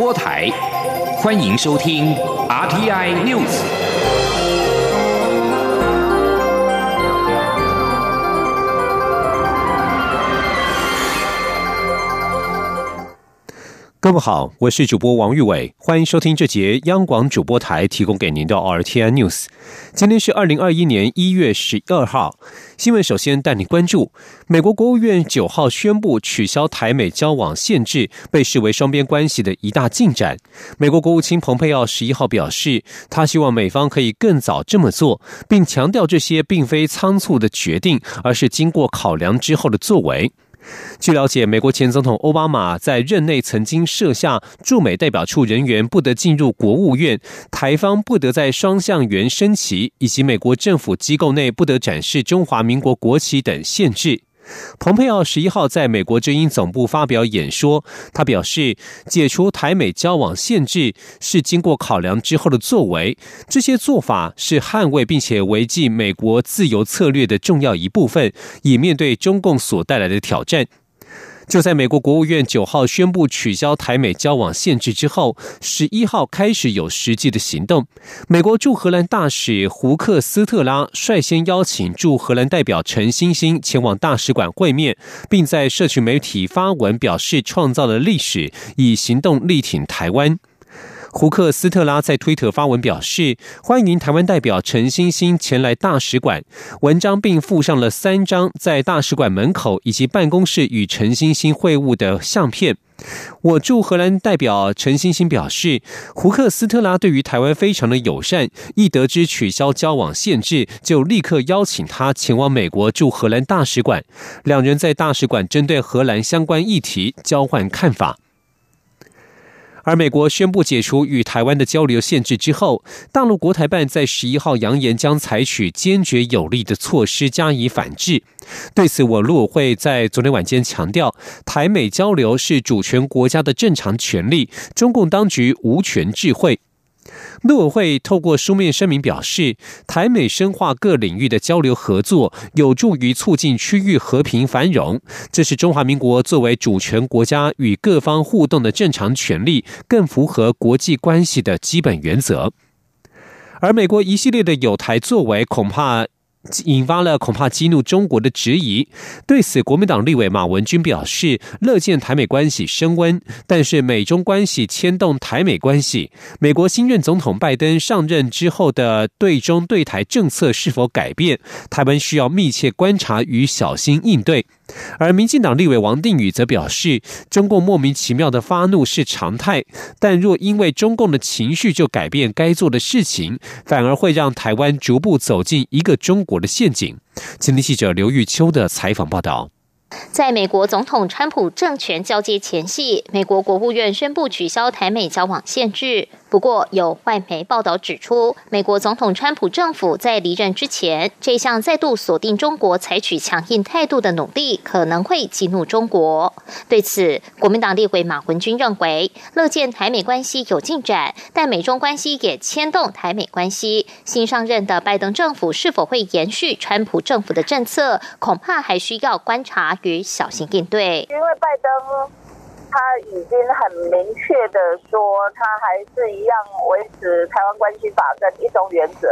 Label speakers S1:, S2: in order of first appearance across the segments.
S1: 播台，欢迎收听 RTI News。
S2: 各位好，我是主播王玉伟，欢迎收听这节央广主播台提供给您的 R T N News。今天是二零二一年一月十二号，新闻首先带你关注：美国国务院九号宣布取消台美交往限制，被视为双边关系的一大进展。美国国务卿蓬佩奥十一号表示，他希望美方可以更早这么做，并强调这些并非仓促的决定，而是经过考量之后的作为。据了解，美国前总统奥巴马在任内曾经设下驻美代表处人员不得进入国务院、台方不得在双向园升旗，以及美国政府机构内不得展示中华民国国旗等限制。蓬佩奥十一号在美国之音总部发表演说，他表示，解除台美交往限制是经过考量之后的作为，这些做法是捍卫并且维系美国自由策略的重要一部分，以面对中共所带来的挑战。就在美国国务院九号宣布取消台美交往限制之后，十一号开始有实际的行动。美国驻荷兰大使胡克斯特拉率先邀请驻荷兰代表陈星欣前往大使馆会面，并在社群媒体发文表示创造了历史，以行动力挺台湾。胡克斯特拉在推特发文表示，欢迎台湾代表陈欣欣前来大使馆。文章并附上了三张在大使馆门口以及办公室与陈欣欣会晤的相片。我驻荷兰代表陈欣欣表示，胡克斯特拉对于台湾非常的友善，一得知取消交往限制，就立刻邀请他前往美国驻荷兰大使馆。两人在大使馆针对荷兰相关议题交换看法。而美国宣布解除与台湾的交流限制之后，大陆国台办在十一号扬言将采取坚决有力的措施加以反制。对此，我陆委会在昨天晚间强调，台美交流是主权国家的正常权利，中共当局无权智慧。陆委会透过书面声明表示，台美深化各领域的交流合作，有助于促进区域和平繁荣。这是中华民国作为主权国家与各方互动的正常权利，更符合国际关系的基本原则。而美国一系列的有台作为，恐怕。引发了恐怕激怒中国的质疑。对此，国民党立委马文君表示，乐见台美关系升温，但是美中关系牵动台美关系，美国新任总统拜登上任之后的对中对台政策是否改变，台湾需要密切观察与小心应对。而民进党立委王定宇则表示，中共莫名其妙的发怒是常态，但若因为中共的情绪就改变该做的事情，反而会让台湾逐步走进一个中国的陷阱。今天记者刘玉秋的采访报道。
S3: 在美国总统川普政权交接前夕，美国国务院宣布取消台美交往限制。不过，有外媒报道指出，美国总统川普政府在离任之前，这项再度锁定中国、采取强硬态度的努力，可能会激怒中国。对此，国民党立委马文君认为，乐见台美关系有进展，但美中关系也牵动台美关系。新上任的拜登政府是否会延续川普政府的政策，恐怕还需要观察与小心应对。
S4: 因为拜登。他已经很明确的说，他还是一样维持台湾关系法跟一种原则，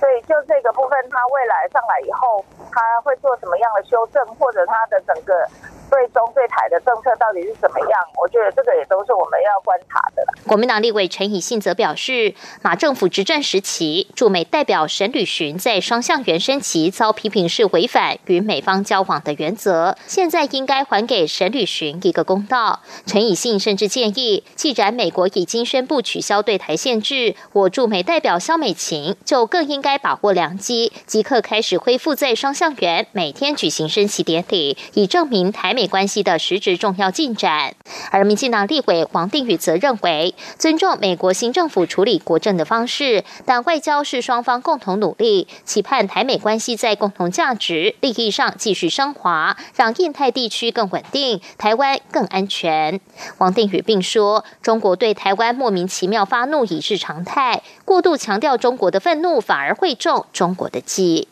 S4: 所以就这个部分，他未来上来以后，他会做什么样的修正，或者他的整个。对中对台的政策到底是怎么样？我觉得这个也都是我们要观察的。
S3: 国民党立委陈以信则表示，马政府执政时期，驻美代表沈履寻在双向原升旗遭批评是违反与美方交往的原则，现在应该还给沈履寻一个公道。陈以信甚至建议，既然美国已经宣布取消对台限制，我驻美代表肖美琴就更应该把握良机，即刻开始恢复在双向园每天举行升旗典礼，以证明台。美关系的实质重要进展，而民进党立委王定宇则认为，尊重美国新政府处理国政的方式，但外交是双方共同努力，期盼台美关系在共同价值利益上继续升华，让印太地区更稳定，台湾更安全。王定宇并说，中国对台湾莫名其妙发怒已是常态，过度强调中国的愤怒，反而会中中国的计。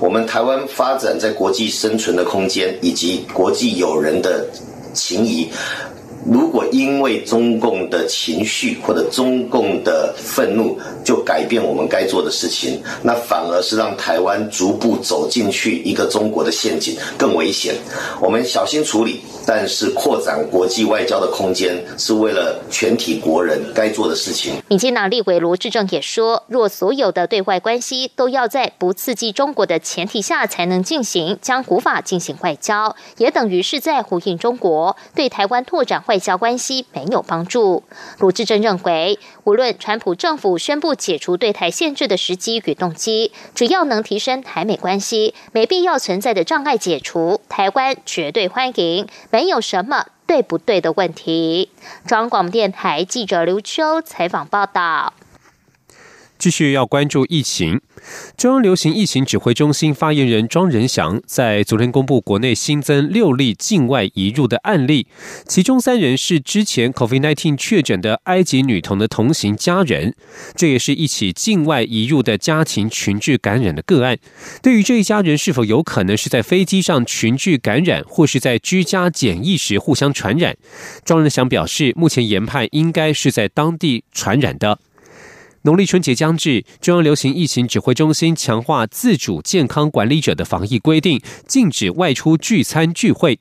S5: 我们台湾发展在国际生存的空间，以及国际友人的情谊，如果因为中共的情绪或者中共的愤怒就改变我们该做的事情，那反而是让台湾逐步走进去一个中国的陷阱，更危险。我们小心处理，但是扩展国际外交的空间是为了全体国人该做的事情。
S3: 民进党立委罗志正也说，若所有的对外关系都要在不刺激中国的前提下才能进行，将无法进行外交，也等于是在呼应中国对台湾拓展外外交关系没有帮助。卢志正认为，无论川普政府宣布解除对台限制的时机与动机，只要能提升台美关系，没必要存在的障碍解除，台湾绝对欢迎，没有什么对不对的问题。中央广播电台记者刘秋采访报道。
S2: 继续要关注疫情。中央流行疫情指挥中心发言人庄仁祥在昨天公布国内新增六例境外移入的案例，其中三人是之前 COVID-19 确诊的埃及女童的同行家人，这也是一起境外移入的家庭群聚感染的个案。对于这一家人是否有可能是在飞机上群聚感染，或是在居家检疫时互相传染，庄仁祥表示，目前研判应该是在当地传染的。农历春节将至，中央流行疫情指挥中心强化自主健康管理者的防疫规定，禁止外出聚餐聚会。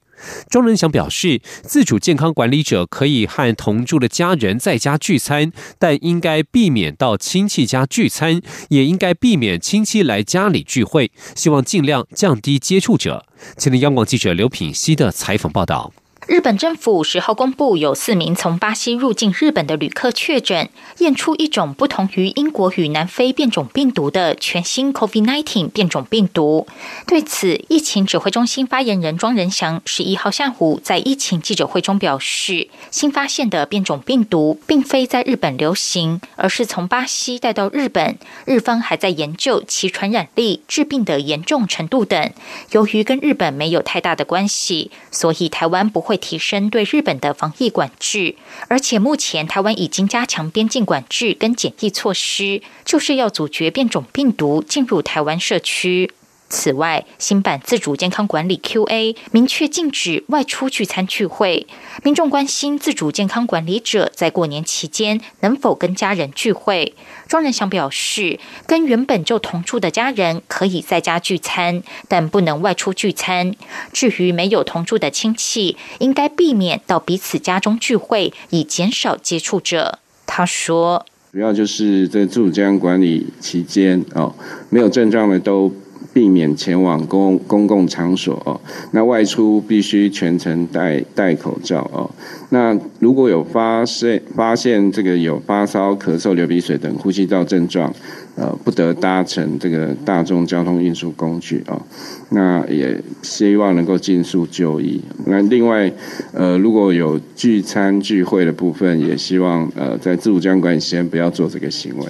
S2: 庄仁祥表示，自主健康管理者可以和同住的家人在家聚餐，但应该避免到亲戚家聚餐，也应该避免亲戚来家里聚会，希望尽量降低接触者。前的央广记者刘品希的采访报道。
S6: 日本政府十号公布，有四名从巴西入境日本的旅客确诊，验出一种不同于英国与南非变种病毒的全新 COVID-19 变种病毒。对此，疫情指挥中心发言人庄仁祥十一号下午在疫情记者会中表示，新发现的变种病毒并非在日本流行，而是从巴西带到日本，日方还在研究其传染力、致病的严重程度等。由于跟日本没有太大的关系，所以台湾不会提升对日本的防疫管制，而且目前台湾已经加强边境管制跟检疫措施，就是要阻绝变种病毒进入台湾社区。此外，新版自主健康管理 Q&A 明确禁止外出聚餐聚会。民众关心自主健康管理者在过年期间能否跟家人聚会。庄仁祥表示，跟原本就同住的家人可以在家聚餐，但不能外出聚餐。至于没有同住的亲戚，应该避免到彼此家中聚会，以减少接触者。他说：“
S7: 主要就是在自主健康管理期间哦，没有症状的都。”避免前往公公共场所哦，那外出必须全程戴戴口罩哦。那如果有发现发现这个有发烧、咳嗽、流鼻水等呼吸道症状，呃，不得搭乘这个大众交通运输工具哦。那也希望能够尽速就医。那另外，呃，如果有聚餐聚会的部分，也希望呃在自主监管先不要做这个行为。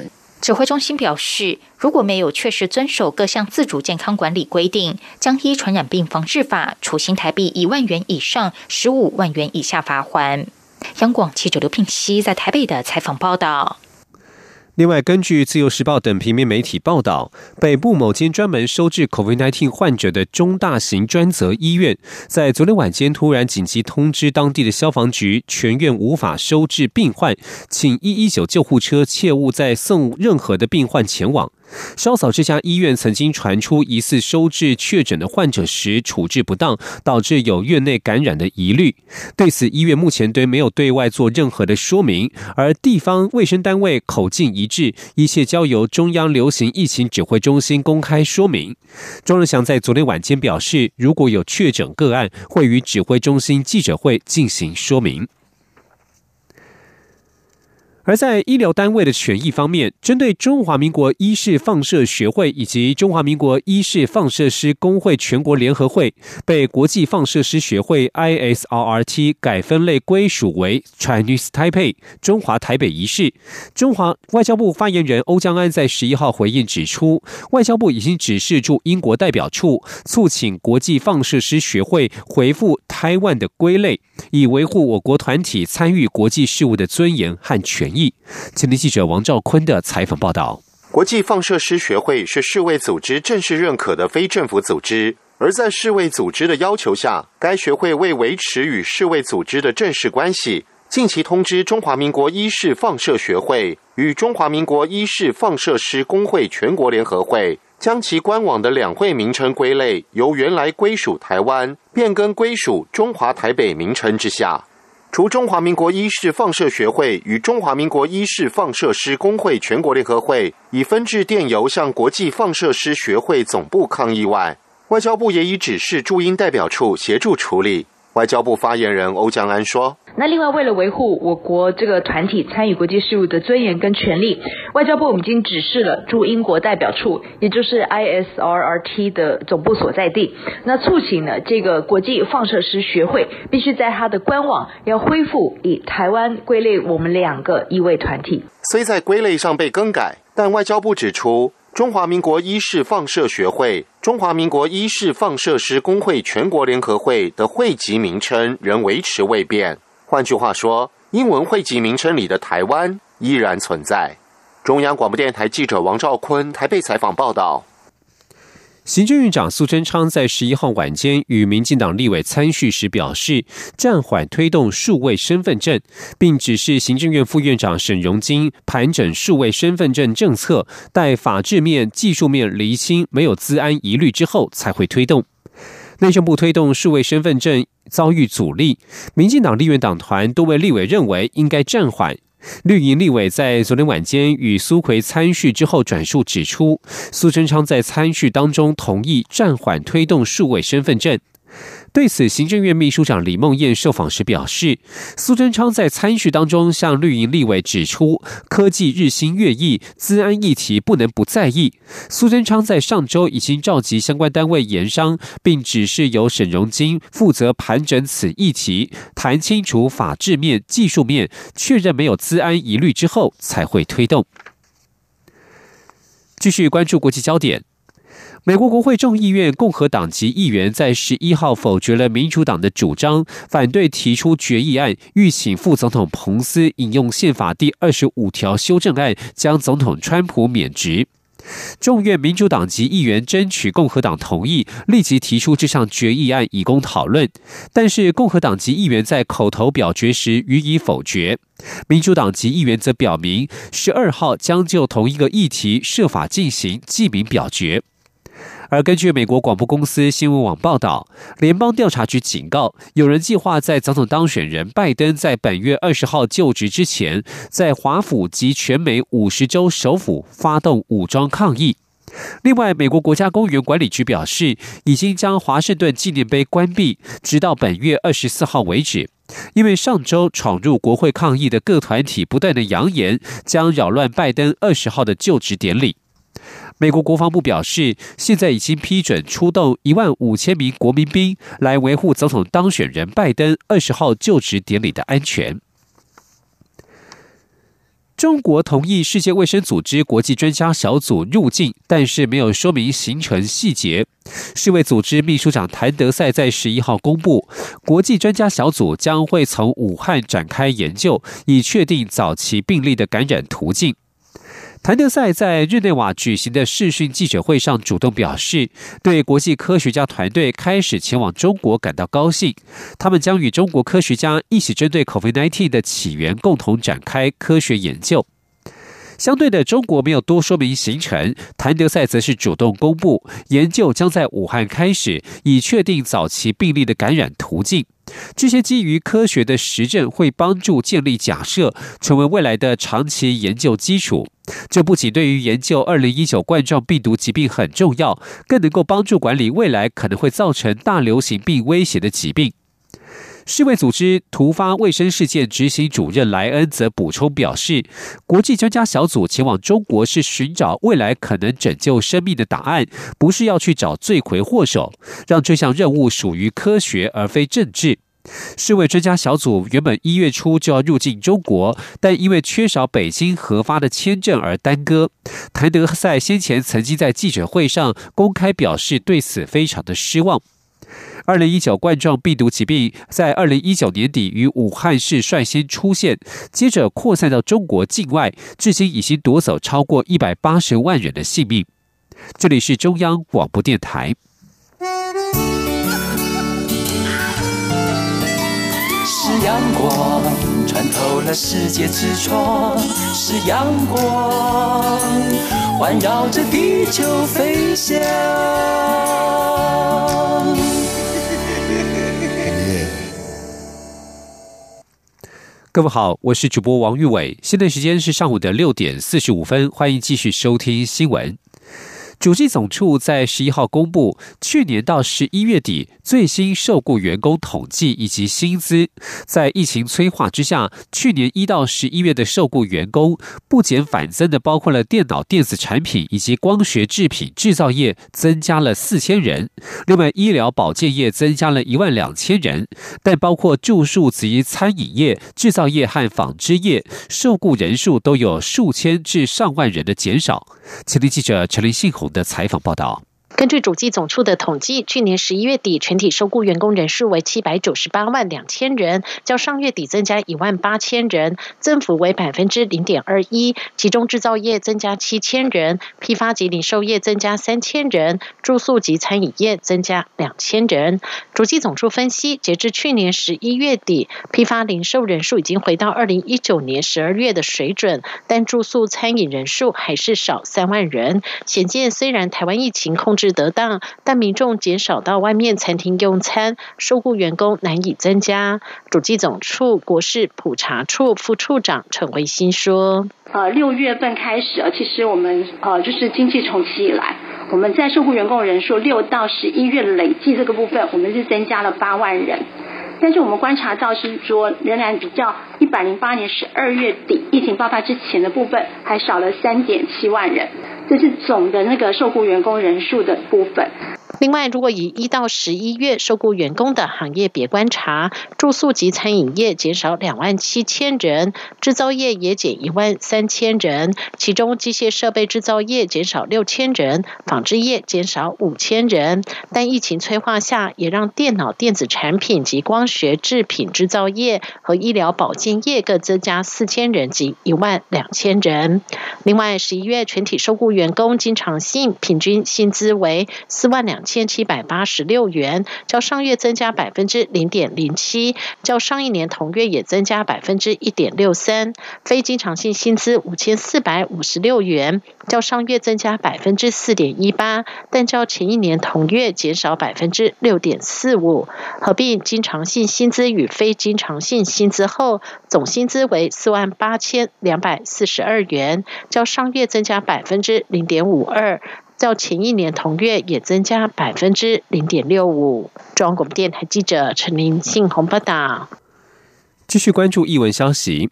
S6: 指挥中心表示，如果没有确实遵守各项自主健康管理规定，将依传染病防治法处新台币一万元以上十五万元以下罚款。央广记者刘聘熙在台北的采访报道。
S2: 另外，根据《自由时报》等平民媒体报道，北部某间专门收治 COVID-19 患者的中大型专责医院，在昨天晚间突然紧急通知当地的消防局，全院无法收治病患，请119救护车切勿再送任何的病患前往。稍早，这家医院曾经传出疑似收治确诊的患者时处置不当，导致有院内感染的疑虑。对此，医院目前对没有对外做任何的说明，而地方卫生单位口径一致，一切交由中央流行疫情指挥中心公开说明。庄仁祥在昨天晚间表示，如果有确诊个案，会与指挥中心记者会进行说明。而在医疗单位的权益方面，针对中华民国医事放射学会以及中华民国医事放射师工会全国联合会被国际放射师学会 I S R R T 改分类归属为 Chinese Taipei 中华台北一事，中华外交部发言人欧江安在十一号回应指出，外交部已经指示驻英国代表处促请国际放射师学会回复台湾的归类，以维护我国团体参与国际事务的尊严和权。意，前天记者王兆坤的采访报道：
S8: 国际放射师学会是世卫组织正式认可的非政府组织，而在世卫组织的要求下，该学会为维持与世卫组织的正式关系，近期通知中华民国医事放射学会与中华民国医事放射师工会全国联合会。将其官网的两会名称归类，由原来归属台湾变更归属中华台北名称之下。除中华民国医事放射学会与中华民国医事放射师工会全国联合会以分制电邮向国际放射师学会总部抗议外，外交部也已指示驻英代表处协助处理。外交部发言人欧江安说。
S9: 那另外，为了维护我国这个团体参与国际事务的尊严跟权利，外交部已经指示了驻英国代表处，也就是 ISRRT 的总部所在地，那促请呢这个国际放射师学会必须在它的官网要恢复以台湾归类我们两个一位团体。
S8: 虽在归类上被更改，但外交部指出，中华民国医事放射学会、中华民国医事放射师工会全国联合会的会籍名称仍维持未变。换句话说，英文汇集名称里的台湾依然存在。中央广播电台记者王兆坤台北采访报道。
S2: 行政院长苏贞昌在十一号晚间与民进党立委参叙时表示，暂缓推动数位身份证，并指示行政院副院长沈荣金盘整数位身份证政策，待法制面、技术面厘清没有资安疑虑之后，才会推动。内政部推动数位身份证遭遇阻力，民进党立院党团多位立委认为应该暂缓。绿营立委在昨天晚间与苏奎参叙之后转述指出，苏贞昌在参叙当中同意暂缓推动数位身份证。对此，行政院秘书长李梦燕受访时表示，苏贞昌在参叙当中向绿营立委指出，科技日新月异，资安议题不能不在意。苏贞昌在上周已经召集相关单位研商，并指示由沈荣金负责盘整此议题，谈清楚法制面、技术面，确认没有资安疑虑之后，才会推动。继续关注国际焦点。美国国会众议院共和党籍议员在十一号否决了民主党的主张，反对提出决议案，欲请副总统彭斯引用宪法第二十五条修正案，将总统川普免职。众院民主党籍议员争取共和党同意，立即提出这项决议案以供讨论，但是共和党籍议员在口头表决时予以否决。民主党籍议员则表明，十二号将就同一个议题设法进行记名表决。而根据美国广播公司新闻网报道，联邦调查局警告，有人计划在总统当选人拜登在本月二十号就职之前，在华府及全美五十州首府发动武装抗议。另外，美国国家公园管理局表示，已经将华盛顿纪念碑关闭，直到本月二十四号为止，因为上周闯入国会抗议的各团体不断的扬言将扰乱拜登二十号的就职典礼。美国国防部表示，现在已经批准出动一万五千名国民兵来维护总统当选人拜登二十号就职典礼的安全。中国同意世界卫生组织国际专家小组入境，但是没有说明行程细节。世卫组织秘书长谭德赛在十一号公布，国际专家小组将会从武汉展开研究，以确定早期病例的感染途径。谭德赛在日内瓦举行的视讯记者会上主动表示，对国际科学家团队开始前往中国感到高兴。他们将与中国科学家一起针对 COVID-19 的起源共同展开科学研究。相对的，中国没有多说明行程，谭德赛则是主动公布，研究将在武汉开始，以确定早期病例的感染途径。这些基于科学的实证会帮助建立假设，成为未来的长期研究基础。这不仅对于研究二零一九冠状病毒疾病很重要，更能够帮助管理未来可能会造成大流行病威胁的疾病。世卫组织突发卫生事件执行主任莱恩则补充表示，国际专家小组前往中国是寻找未来可能拯救生命的答案，不是要去找罪魁祸首，让这项任务属于科学而非政治。世卫专家小组原本一月初就要入境中国，但因为缺少北京核发的签证而耽搁。谭德赛先前曾经在记者会上公开表示对此非常的失望。二零一九冠状病毒疾病在二零一九年底于武汉市率先出现，接着扩散到中国境外，至今已经夺走超过一百八十万人的性命。这里是中央广播电台。
S10: 阳光穿透了世界之窗，是阳光环绕着地球飞翔。
S2: 各位好，我是主播王玉伟，现在时间是上午的六点四十五分，欢迎继续收听新闻。主计总处在十一号公布去年到十一月底最新受雇员工统计以及薪资。在疫情催化之下，去年一到十一月的受雇员工不减反增的，包括了电脑电子产品以及光学制品制造业增加了四千人，另外医疗保健业增加了一万两千人，但包括住宿及餐饮业、制造业和纺织业受雇人数都有数千至上万人的减少。前听记者陈林信宏的采访报道。
S11: 根据主计总处的统计，去年十一月底全体受雇员工人数为七百九十八万两千人，较上月底增加一万八千人，增幅为百分之零点二一。其中制造业增加七千人，批发及零售业增加三千人，住宿及餐饮业增加两千人。主计总处分析，截至去年十一月底，批发零售人数已经回到二零一九年十二月的水准，但住宿餐饮人数还是少三万人。显见，虽然台湾疫情控制。是得当，但民众减少到外面餐厅用餐，受雇员工难以增加。主计总处国事普查处副处长陈维新说：“
S12: 呃，六月份开始啊，其实我们呃就是经济重启以来，我们在受雇员工人数六到十一月累计这个部分，我们是增加了八万人。但是我们观察到是说，仍然比较一百零八年十二月底疫情爆发之前的部分，还少了三点七万人。”这是总的那个受雇员工人数的部分。
S11: 另外，如果以一到十一月受雇员工的行业别观察，住宿及餐饮业减少两万七千人，制造业也减一万三千人，其中机械设备制造业减少六千人，纺织业减少五千人。但疫情催化下，也让电脑电子产品及光学制品制造业和医疗保健业各增加四千人及一万两千人。另外，十一月全体受雇员工经常性平均薪资为四万两。千千七百八十六元，较上月增加百分之零点零七，较上一年同月也增加百分之一点六三。非经常性薪资五千四百五十六元，较上月增加百分之四点一八，但较前一年同月减少百分之六点四五。合并经常性薪资与非经常性薪资后，总薪资为四万八千两百四十二元，较上月增加百分之零点五二。较前一年同月也增加百分之零点六五。中央广播电台记者陈林信宏报道。
S2: 继续关注译文消息。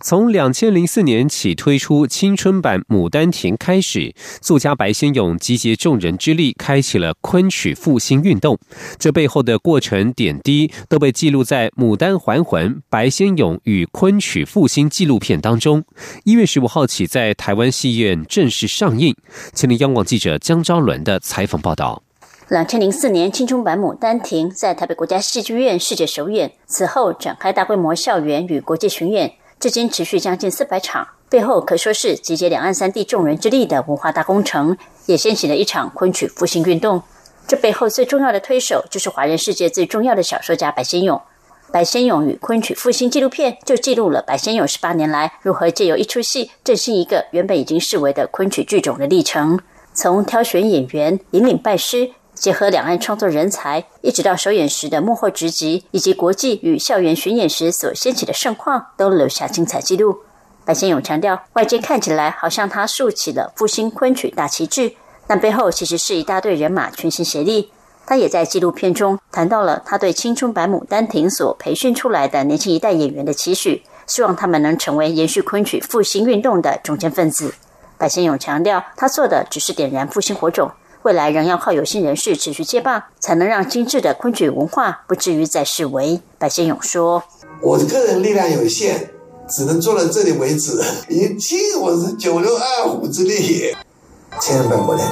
S2: 从两千零四年起推出青春版《牡丹亭》开始，作家白先勇集结众人之力，开启了昆曲复兴运动。这背后的过程点滴都被记录在《牡丹还魂》白先勇与昆曲复兴纪录片当中。一月十五号起，在台湾戏院正式上映。请听央广记者江昭伦的采访报道。
S13: 两千零四年青春版《牡丹亭》在台北国家戏剧院世界首演，此后展开大规模校园与国际巡演。至今持续将近四百场，背后可说是集结两岸三地众人之力的文化大工程，也掀起了一场昆曲复兴运动。这背后最重要的推手，就是华人世界最重要的小说家白先勇。白先勇与昆曲复兴纪录片，就记录了白先勇十八年来如何借由一出戏振兴一个原本已经视为的昆曲剧种的历程，从挑选演员、引领拜师。结合两岸创作人才，一直到首演时的幕后直击，以及国际与校园巡演时所掀起的盛况，都留下精彩记录。白先勇强调，外界看起来好像他竖起了复兴昆曲大旗帜，但背后其实是一大队人马全心协力。他也在纪录片中谈到了他对青春版《牡丹亭》所培训出来的年轻一代演员的期许，希望他们能成为延续昆曲复兴运动的中坚分子。白先勇强调，他做的只是点燃复兴火种。未来仍要靠有心人士持续接棒，才能让精致的昆曲文化不至于再式微。白先勇说：“
S14: 我的个人力量有限，只能做到这里为止。以今我是九牛二虎之力，千万不能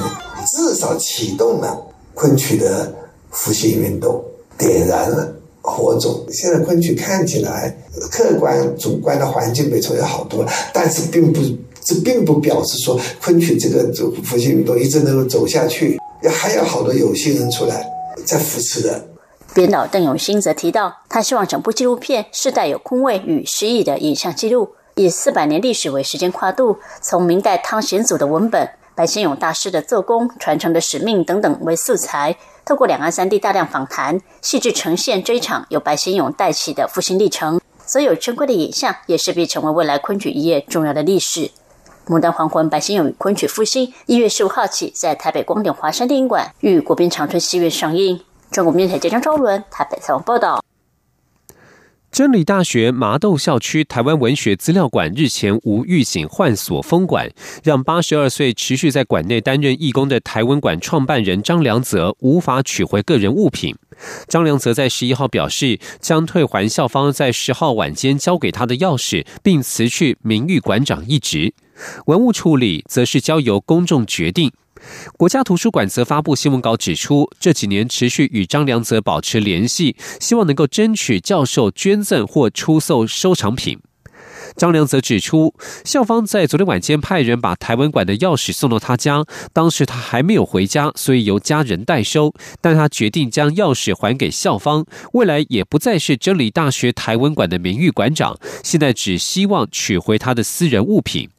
S14: 至少启动了昆曲的复兴运动，点燃了火种。现在昆曲看起来客观主观的环境没错有好多了，但是并不。”这并不表示说昆曲这个走复兴运动一直能够走下去，也还有好多有心人出来在扶持的。
S13: 编导邓永新则提到，他希望整部纪录片是带有空位与诗意的影像记录，以四百年历史为时间跨度，从明代汤显祖的文本、白先勇大师的做工、传承的使命等等为素材，透过两岸三地大量访谈，细致呈现这一场由白先勇带起的复兴历程。所有珍贵的影像也势必成为未来昆曲一页重要的历史。牡丹黄昏，白先勇昆曲复兴，一月十五号起在台北光点华山电影馆与国宾长春戏院上映。中国面台记者周伦台北采访报道。
S2: 真理大学麻豆校区台湾文学资料馆日前无预警换锁封馆，让八十二岁持续在馆内担任义工的台文馆创办人张良泽无法取回个人物品。张良泽在十一号表示，将退还校方在十号晚间交给他的钥匙，并辞去名誉馆长一职。文物处理则是交由公众决定。国家图书馆则发布新闻稿指出，这几年持续与张良泽保持联系，希望能够争取教授捐赠或出售收藏品。张良则指出，校方在昨天晚间派人把台湾馆的钥匙送到他家，当时他还没有回家，所以由家人代收。但他决定将钥匙还给校方，未来也不再是真理大学台湾馆的名誉馆长，现在只希望取回他的私人物品。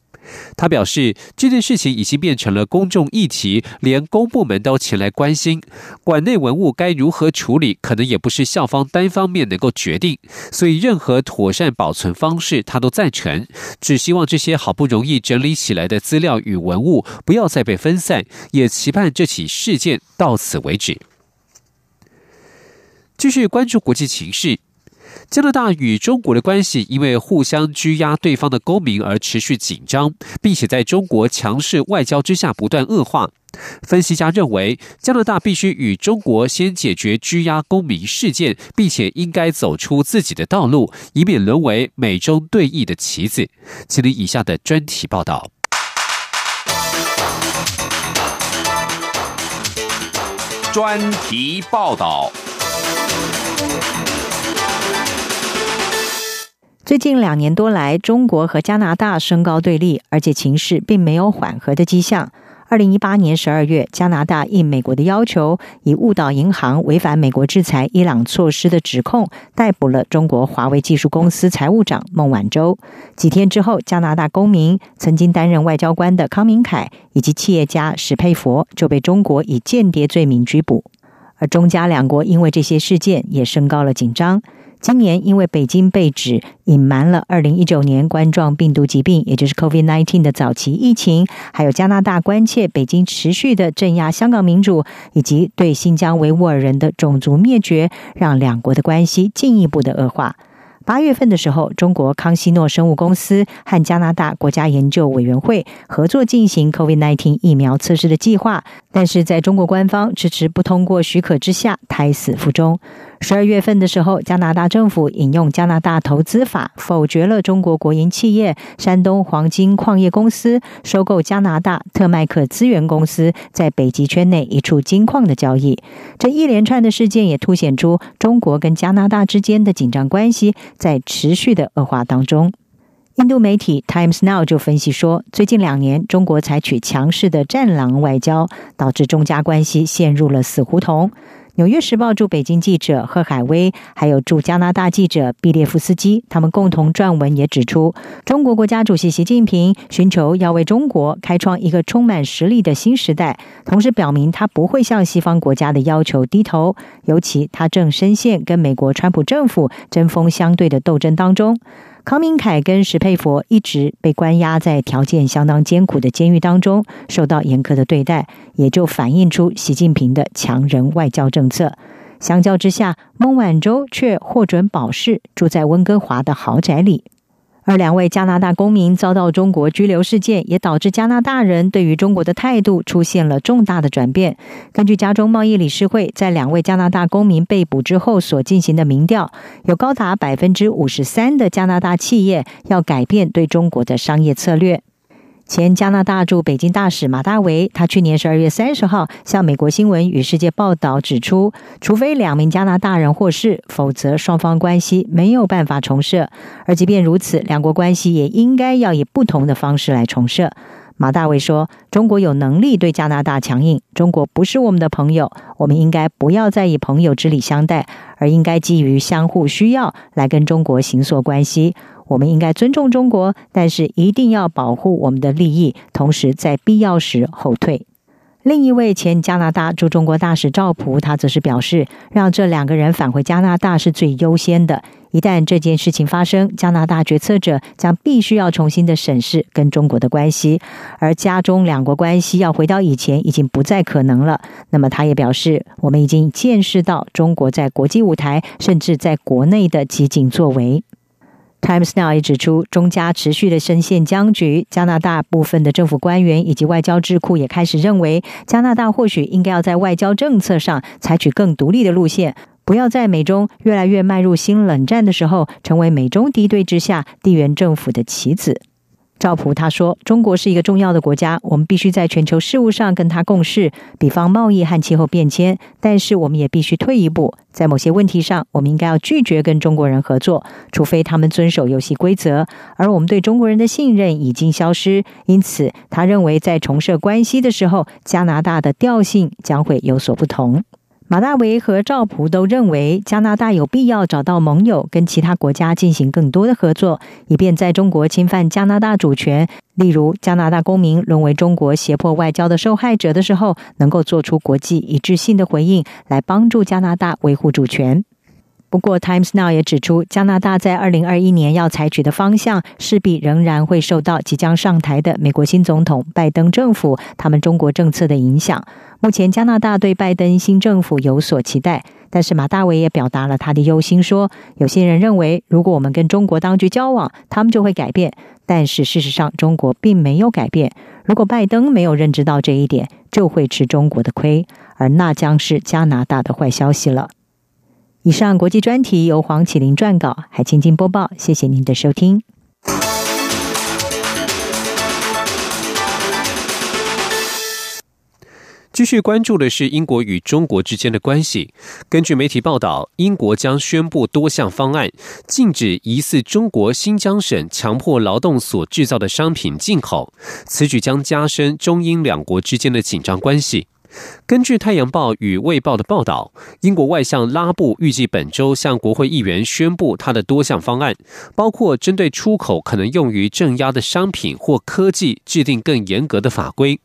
S2: 他表示，这件事情已经变成了公众议题，连公部门都前来关心。馆内文物该如何处理，可能也不是校方单方面能够决定。所以，任何妥善保存方式，他都赞成。只希望这些好不容易整理起来的资料与文物，不要再被分散，也期盼这起事件到此为止。继续关注国际情势。加拿大与中国的关系因为互相拘押对方的公民而持续紧张，并且在中国强势外交之下不断恶化。分析家认为，加拿大必须与中国先解决拘押公民事件，并且应该走出自己的道路，以免沦为美中对弈的棋子。请听以下的专题报道。
S1: 专题报道。
S15: 最近两年多来，中国和加拿大升高对立，而且情势并没有缓和的迹象。二零一八年十二月，加拿大应美国的要求，以误导银行、违反美国制裁伊朗措施的指控，逮捕了中国华为技术公司财务长孟晚舟。几天之后，加拿大公民、曾经担任外交官的康明凯以及企业家史佩佛就被中国以间谍罪名拘捕。而中加两国因为这些事件也升高了紧张。今年，因为北京被指隐瞒了2019年冠状病毒疾病，也就是 COVID-19 的早期疫情，还有加拿大关切北京持续的镇压香港民主，以及对新疆维吾尔人的种族灭绝，让两国的关系进一步的恶化。八月份的时候，中国康希诺生物公司和加拿大国家研究委员会合作进行 COVID-19 疫苗测试的计划，但是在中国官方迟迟不通过许可之下，胎死腹中。十二月份的时候，加拿大政府引用加拿大投资法，否决了中国国营企业山东黄金矿业公司收购加拿大特麦克资源公司在北极圈内一处金矿的交易。这一连串的事件也凸显出中国跟加拿大之间的紧张关系在持续的恶化当中。印度媒体 Times Now 就分析说，最近两年中国采取强势的战狼外交，导致中加关系陷入了死胡同。《纽约时报》驻北京记者贺海威，还有驻加拿大记者毕列夫斯基，他们共同撰文也指出，中国国家主席习近平寻求要为中国开创一个充满实力的新时代，同时表明他不会向西方国家的要求低头，尤其他正深陷跟美国川普政府针锋相对的斗争当中。康明凯跟石佩佛一直被关押在条件相当艰苦的监狱当中，受到严苛的对待，也就反映出习近平的强人外交政策。相较之下，孟晚舟却获准保释，住在温哥华的豪宅里。而两位加拿大公民遭到中国拘留事件，也导致加拿大人对于中国的态度出现了重大的转变。根据加州贸易理事会在两位加拿大公民被捕之后所进行的民调，有高达百分之五十三的加拿大企业要改变对中国的商业策略。前加拿大驻北京大使马大维，他去年十二月三十号向美国新闻与世界报道指出，除非两名加拿大人获释，否则双方关系没有办法重设。而即便如此，两国关系也应该要以不同的方式来重设。马大卫说：“中国有能力对加拿大强硬，中国不是我们的朋友，我们应该不要再以朋友之礼相待，而应该基于相互需要来跟中国行塑关系。我们应该尊重中国，但是一定要保护我们的利益，同时在必要时后退。”另一位前加拿大驻中国大使赵普，他则是表示，让这两个人返回加拿大是最优先的。一旦这件事情发生，加拿大决策者将必须要重新的审视跟中国的关系，而加中两国关系要回到以前已经不再可能了。那么，他也表示，我们已经见识到中国在国际舞台甚至在国内的激进作为。Times Now 也指出，中加持续的深陷僵局。加拿大部分的政府官员以及外交智库也开始认为，加拿大或许应该要在外交政策上采取更独立的路线，不要在美中越来越迈入新冷战的时候，成为美中敌对之下地缘政府的棋子。赵普他说：“中国是一个重要的国家，我们必须在全球事务上跟他共事，比方贸易和气候变迁。但是我们也必须退一步，在某些问题上，我们应该要拒绝跟中国人合作，除非他们遵守游戏规则。而我们对中国人的信任已经消失，因此他认为在重设关系的时候，加拿大的调性将会有所不同。”马大维和赵普都认为，加拿大有必要找到盟友，跟其他国家进行更多的合作，以便在中国侵犯加拿大主权，例如加拿大公民沦为中国胁迫外交的受害者的时候，能够做出国际一致性的回应，来帮助加拿大维护主权。不过，Times Now 也指出，加拿大在二零二一年要采取的方向，势必仍然会受到即将上台的美国新总统拜登政府他们中国政策的影响。目前，加拿大对拜登新政府有所期待，但是马大伟也表达了他的忧心，说有些人认为，如果我们跟中国当局交往，他们就会改变。但是事实上，中国并没有改变。如果拜登没有认知到这一点，就会吃中国的亏，而那将是加拿大的坏消息了。以上国际专题由黄启林撰稿，海清清播报。谢谢您的收听。
S2: 继续关注的是英国与中国之间的关系。根据媒体报道，英国将宣布多项方案，禁止疑似中国新疆省强迫劳动所制造的商品进口。此举将加深中英两国之间的紧张关系。根据《太阳报》与《卫报》的报道，英国外相拉布预计本周向国会议员宣布他的多项方案，包括针对出口可能用于镇压的商品或科技制定更严格的法规。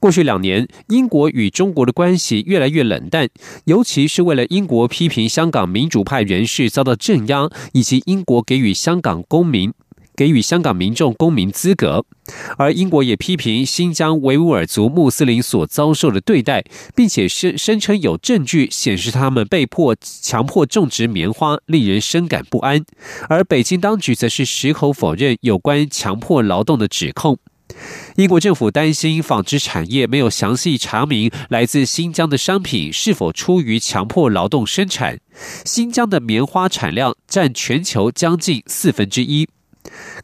S2: 过去两年，英国与中国的关系越来越冷淡，尤其是为了英国批评香港民主派人士遭到镇压，以及英国给予香港公民。给予香港民众公民资格，而英国也批评新疆维吾尔族穆斯林所遭受的对待，并且声声称有证据显示他们被迫强迫种植棉花，令人深感不安。而北京当局则是矢口否认有关强迫劳动的指控。英国政府担心纺织产业没有详细查明来自新疆的商品是否出于强迫劳动生产。新疆的棉花产量占全球将近四分之一。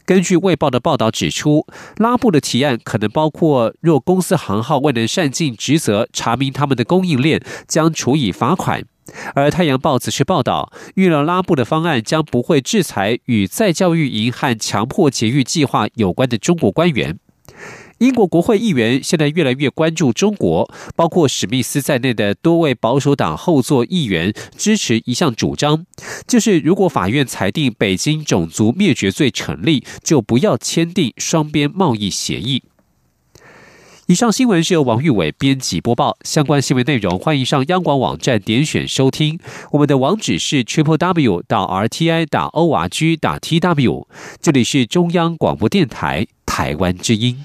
S2: 根据《卫报》的报道指出，拉布的提案可能包括，若公司行号未能善尽职责，查明他们的供应链，将处以罚款。而《太阳报》则是报道，预料拉布的方案将不会制裁与再教育营和强迫节育计划有关的中国官员。英国国会议员现在越来越关注中国，包括史密斯在内的多位保守党后座议员支持一项主张，就是如果法院裁定北京种族灭绝罪成立，就不要签订双边贸易协议。以上新闻是由王玉伟编辑播报，相关新闻内容欢迎上央广网站点选收听。我们的网址是 triple w 到 r t i 打 o r g 打 t w，这里是中央广播电台台湾之音。